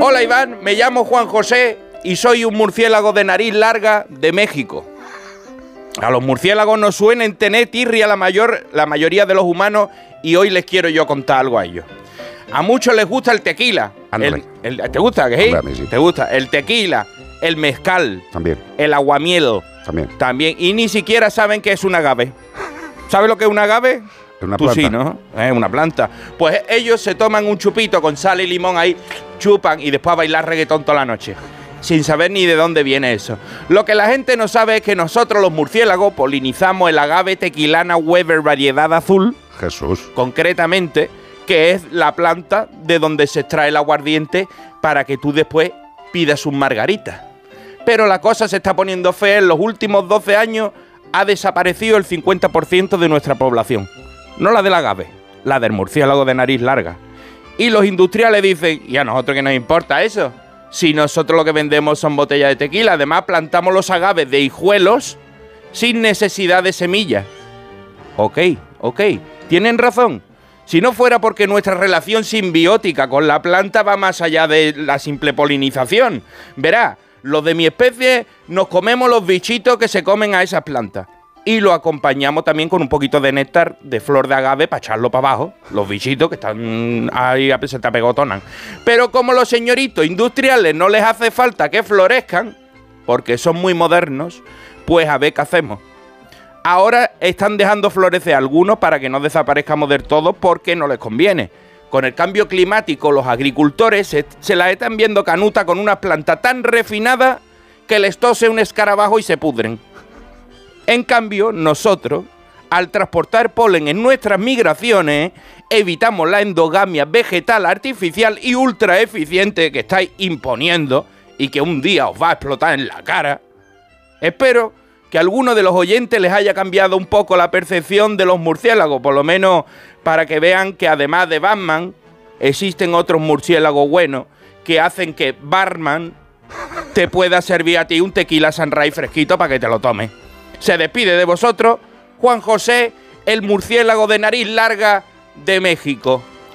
Hola Iván, me llamo Juan José y soy un murciélago de nariz larga de México. A los murciélagos nos suelen tener tirria la, mayor, la mayoría de los humanos y hoy les quiero yo contar algo a ellos. A muchos les gusta el tequila. Ándale. El- el- ¿Te gusta? ¿qué? Hombre, a mí sí. ¿Te gusta? El tequila, el mezcal, También, el aguamiel también. también. Y ni siquiera saben qué es un agave. ¿Sabes lo que es un agave? Una Tú planta. sí, ¿no? Es una planta. Pues ellos se toman un chupito con sal y limón ahí, chupan y después a bailar reggaetón toda la noche. Sin saber ni de dónde viene eso. Lo que la gente no sabe es que nosotros los murciélagos polinizamos el agave tequilana Weber variedad azul, Jesús. concretamente, que es la planta de donde se extrae el aguardiente para que tú después pidas un margarita. Pero la cosa se está poniendo fea. En los últimos 12 años ha desaparecido el 50% de nuestra población. No la del agave, la del murciélago de nariz larga. Y los industriales dicen, ¿y a nosotros qué nos importa eso? Si nosotros lo que vendemos son botellas de tequila, además plantamos los agaves de hijuelos sin necesidad de semillas. Ok, ok, tienen razón. Si no fuera porque nuestra relación simbiótica con la planta va más allá de la simple polinización. Verá, los de mi especie nos comemos los bichitos que se comen a esas plantas. Y lo acompañamos también con un poquito de néctar de flor de agave para echarlo para abajo. Los bichitos que están ahí se te apegotonan. Pero como los señoritos industriales no les hace falta que florezcan, porque son muy modernos, pues a ver qué hacemos. Ahora están dejando florecer algunos para que no desaparezcamos del todo porque no les conviene. Con el cambio climático, los agricultores se, se la están viendo canuta con una planta tan refinada que les tose un escarabajo y se pudren. En cambio, nosotros, al transportar polen en nuestras migraciones, evitamos la endogamia vegetal artificial y ultra eficiente que estáis imponiendo y que un día os va a explotar en la cara. Espero que a alguno de los oyentes les haya cambiado un poco la percepción de los murciélagos, por lo menos para que vean que además de Batman, existen otros murciélagos buenos que hacen que Barman te pueda servir a ti un tequila Sunrise fresquito para que te lo tomes. Se despide de vosotros Juan José, el murciélago de nariz larga de México.